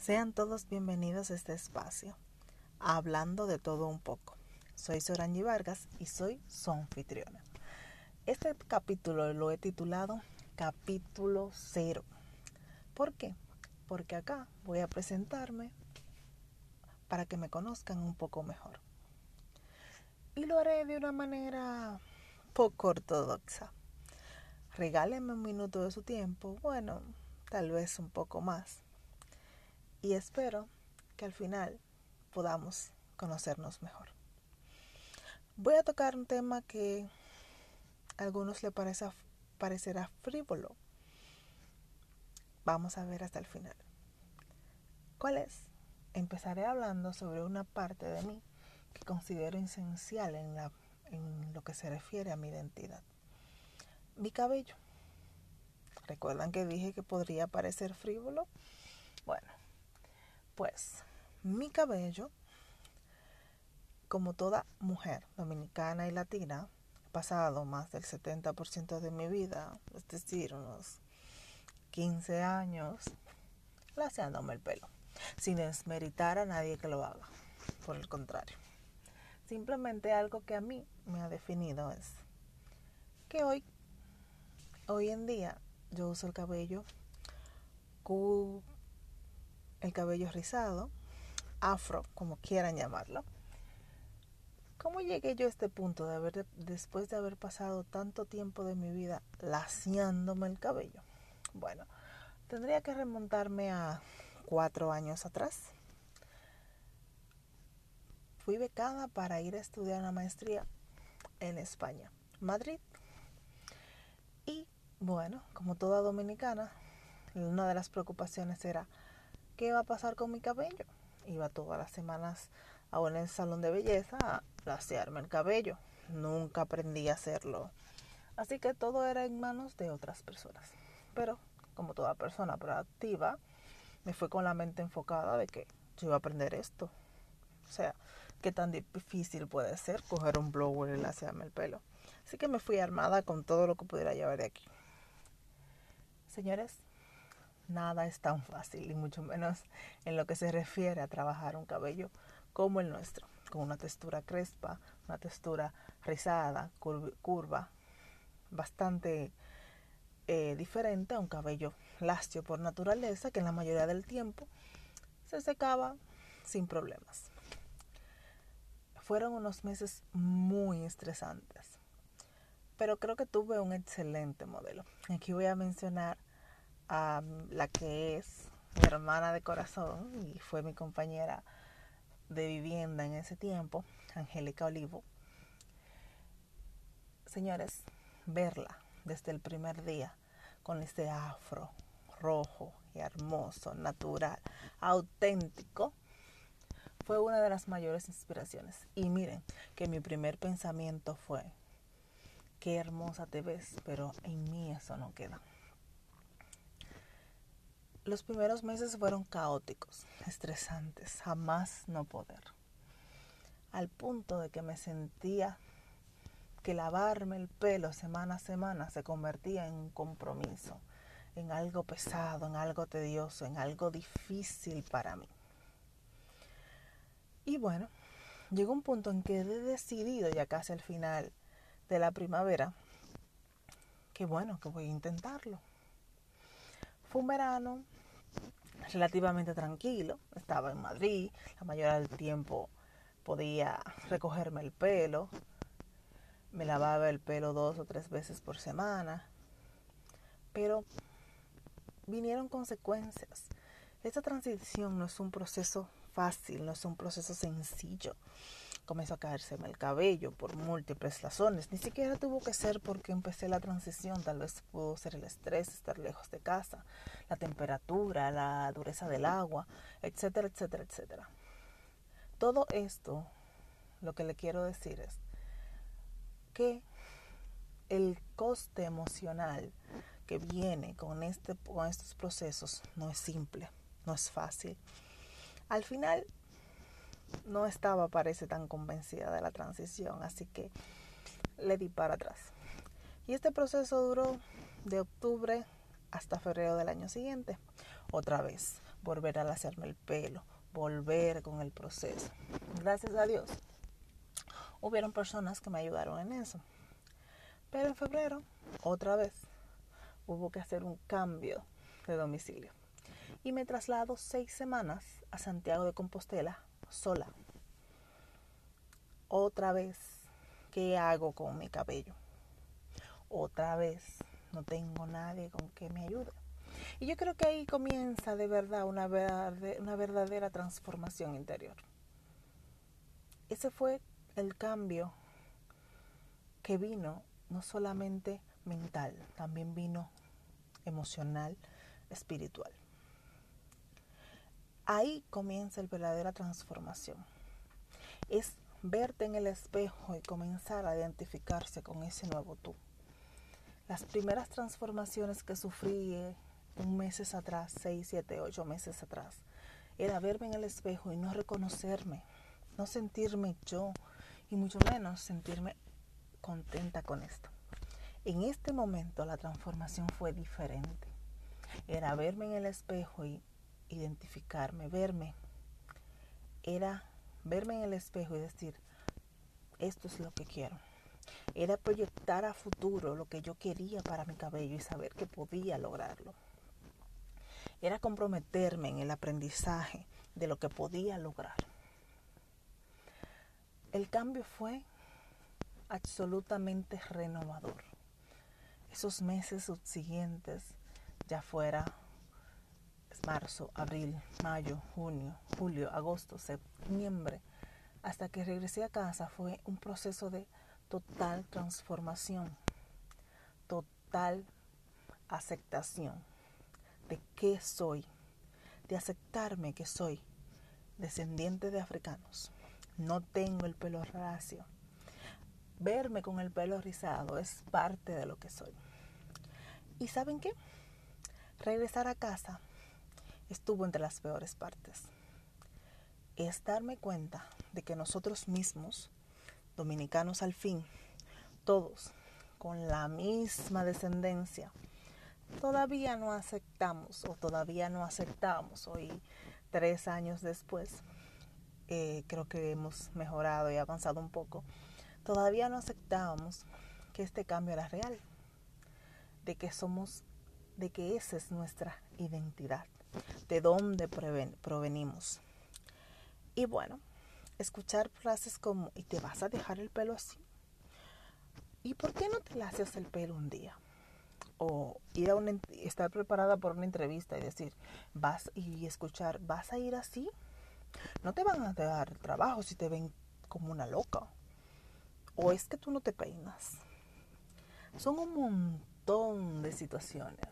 Sean todos bienvenidos a este espacio, hablando de todo un poco. Soy Sorangi Vargas y soy su anfitriona. Este capítulo lo he titulado Capítulo Cero. ¿Por qué? Porque acá voy a presentarme para que me conozcan un poco mejor. Y lo haré de una manera poco ortodoxa. Regálenme un minuto de su tiempo, bueno, tal vez un poco más y espero que al final podamos conocernos mejor. Voy a tocar un tema que a algunos le parece, parecerá frívolo. Vamos a ver hasta el final. ¿Cuál es? Empezaré hablando sobre una parte de mí que considero esencial en, la, en lo que se refiere a mi identidad. Mi cabello. ¿Recuerdan que dije que podría parecer frívolo? Bueno, pues mi cabello, como toda mujer dominicana y latina, pasado más del 70% de mi vida, es decir, unos 15 años, laseándome el pelo, sin desmeritar a nadie que lo haga. Por el contrario, simplemente algo que a mí me ha definido es que hoy, hoy en día, yo uso el cabello el cabello rizado, afro, como quieran llamarlo. ¿Cómo llegué yo a este punto de haber, después de haber pasado tanto tiempo de mi vida laciándome el cabello? Bueno, tendría que remontarme a cuatro años atrás. Fui becada para ir a estudiar una maestría en España, Madrid. Y bueno, como toda dominicana, una de las preocupaciones era qué va a pasar con mi cabello. Iba todas las semanas a un salón de belleza a lasearme el cabello. Nunca aprendí a hacerlo. Así que todo era en manos de otras personas. Pero como toda persona proactiva, me fue con la mente enfocada de que yo iba a aprender esto. O sea, qué tan difícil puede ser coger un blower y lasearme el pelo. Así que me fui armada con todo lo que pudiera llevar de aquí. Señores, nada es tan fácil, y mucho menos en lo que se refiere a trabajar un cabello como el nuestro, con una textura crespa, una textura rizada, curva, bastante eh, diferente a un cabello lacio por naturaleza, que en la mayoría del tiempo se secaba sin problemas. Fueron unos meses muy estresantes, pero creo que tuve un excelente modelo. Aquí voy a mencionar a la que es mi hermana de corazón y fue mi compañera de vivienda en ese tiempo, Angélica Olivo. Señores, verla desde el primer día con este afro rojo y hermoso, natural, auténtico, fue una de las mayores inspiraciones. Y miren que mi primer pensamiento fue, qué hermosa te ves, pero en mí eso no queda. Los primeros meses fueron caóticos, estresantes, jamás no poder. Al punto de que me sentía que lavarme el pelo semana a semana se convertía en un compromiso, en algo pesado, en algo tedioso, en algo difícil para mí. Y bueno, llegó un punto en que he decidido ya casi al final de la primavera que bueno, que voy a intentarlo. Fue un verano relativamente tranquilo. Estaba en Madrid, la mayoría del tiempo podía recogerme el pelo. Me lavaba el pelo dos o tres veces por semana. Pero vinieron consecuencias. Esta transición no es un proceso fácil, no es un proceso sencillo comenzó a caérseme el cabello por múltiples razones. Ni siquiera tuvo que ser porque empecé la transición, tal vez pudo ser el estrés, estar lejos de casa, la temperatura, la dureza del agua, etcétera, etcétera, etcétera. Todo esto, lo que le quiero decir es que el coste emocional que viene con, este, con estos procesos no es simple, no es fácil. Al final no estaba, parece, tan convencida de la transición, así que le di para atrás. Y este proceso duró de octubre hasta febrero del año siguiente. Otra vez, volver a hacerme el pelo, volver con el proceso. Gracias a Dios, hubieron personas que me ayudaron en eso. Pero en febrero, otra vez, hubo que hacer un cambio de domicilio. Y me traslado seis semanas a Santiago de Compostela sola. Otra vez, ¿qué hago con mi cabello? Otra vez, no tengo nadie con que me ayude. Y yo creo que ahí comienza de verdad una, una verdadera transformación interior. Ese fue el cambio que vino no solamente mental, también vino emocional, espiritual. Ahí comienza la verdadera transformación. Es verte en el espejo y comenzar a identificarse con ese nuevo tú. Las primeras transformaciones que sufrí eh, un meses atrás, seis, siete, ocho meses atrás, era verme en el espejo y no reconocerme, no sentirme yo y mucho menos sentirme contenta con esto. En este momento la transformación fue diferente. Era verme en el espejo y identificarme, verme. Era verme en el espejo y decir, esto es lo que quiero. Era proyectar a futuro lo que yo quería para mi cabello y saber que podía lograrlo. Era comprometerme en el aprendizaje de lo que podía lograr. El cambio fue absolutamente renovador. Esos meses subsiguientes, ya fuera marzo, abril, mayo, junio, julio, agosto, septiembre, hasta que regresé a casa fue un proceso de total transformación, total aceptación de qué soy, de aceptarme que soy descendiente de africanos. No tengo el pelo racio. Verme con el pelo rizado es parte de lo que soy. ¿Y saben qué? Regresar a casa estuvo entre las peores partes. Es darme cuenta de que nosotros mismos, dominicanos al fin, todos con la misma descendencia, todavía no aceptamos o todavía no aceptamos hoy, tres años después, eh, creo que hemos mejorado y avanzado un poco, todavía no aceptábamos que este cambio era real, de que somos, de que esa es nuestra identidad de dónde provenimos. Y bueno, escuchar frases como, ¿y te vas a dejar el pelo así? ¿Y por qué no te le haces el pelo un día? O ir a una, estar preparada por una entrevista y decir, vas y escuchar, ¿vas a ir así? No te van a dar trabajo si te ven como una loca. O es que tú no te peinas. Son un montón de situaciones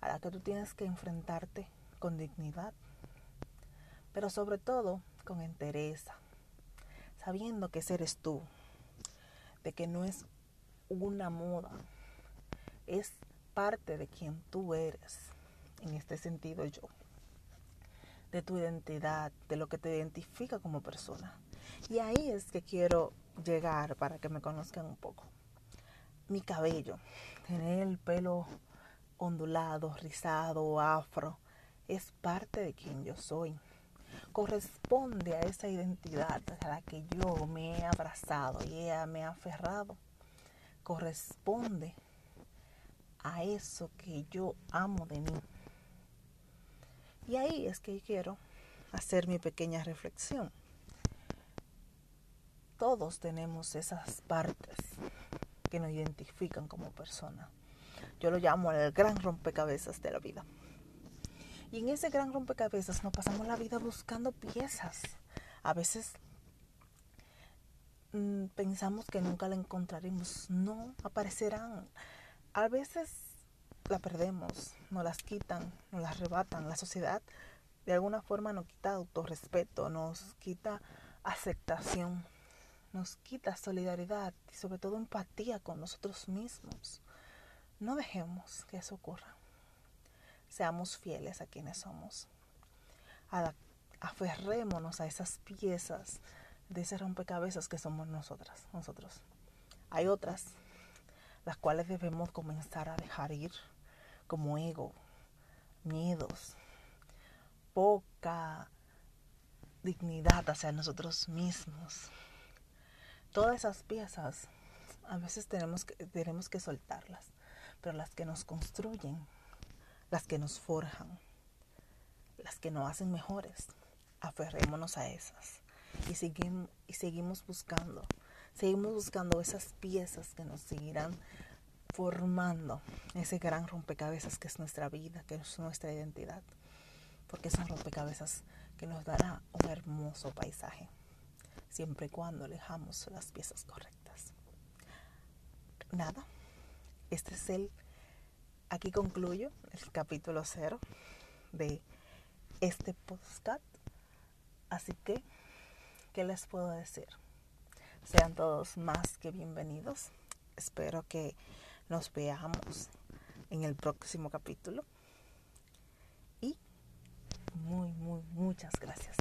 a las que tú tienes que enfrentarte con dignidad, pero sobre todo con entereza, sabiendo que eres tú, de que no es una moda, es parte de quien tú eres, en este sentido yo, de tu identidad, de lo que te identifica como persona. Y ahí es que quiero llegar para que me conozcan un poco. Mi cabello, tener el pelo ondulado, rizado, afro, es parte de quien yo soy. Corresponde a esa identidad a la que yo me he abrazado y me ha aferrado. Corresponde a eso que yo amo de mí. Y ahí es que quiero hacer mi pequeña reflexión. Todos tenemos esas partes que nos identifican como persona. Yo lo llamo el gran rompecabezas de la vida. Y en ese gran rompecabezas nos pasamos la vida buscando piezas. A veces mm, pensamos que nunca la encontraremos. No, aparecerán. A veces la perdemos, nos las quitan, nos las arrebatan. La sociedad de alguna forma nos quita autorrespeto, nos quita aceptación, nos quita solidaridad y sobre todo empatía con nosotros mismos. No dejemos que eso ocurra seamos fieles a quienes somos. aferrémonos a esas piezas de ese rompecabezas que somos nosotras, nosotros. Hay otras, las cuales debemos comenzar a dejar ir, como ego, miedos, poca dignidad hacia nosotros mismos. Todas esas piezas a veces tenemos que, tenemos que soltarlas, pero las que nos construyen, las que nos forjan, las que nos hacen mejores, aferrémonos a esas. Y y seguimos buscando, seguimos buscando esas piezas que nos seguirán formando ese gran rompecabezas que es nuestra vida, que es nuestra identidad, porque es un rompecabezas que nos dará un hermoso paisaje, siempre y cuando alejamos las piezas correctas. Nada, este es el, aquí concluyo el capítulo cero de este podcast, así que, ¿qué les puedo decir? Sean todos más que bienvenidos. Espero que nos veamos en el próximo capítulo. Y muy, muy, muchas gracias.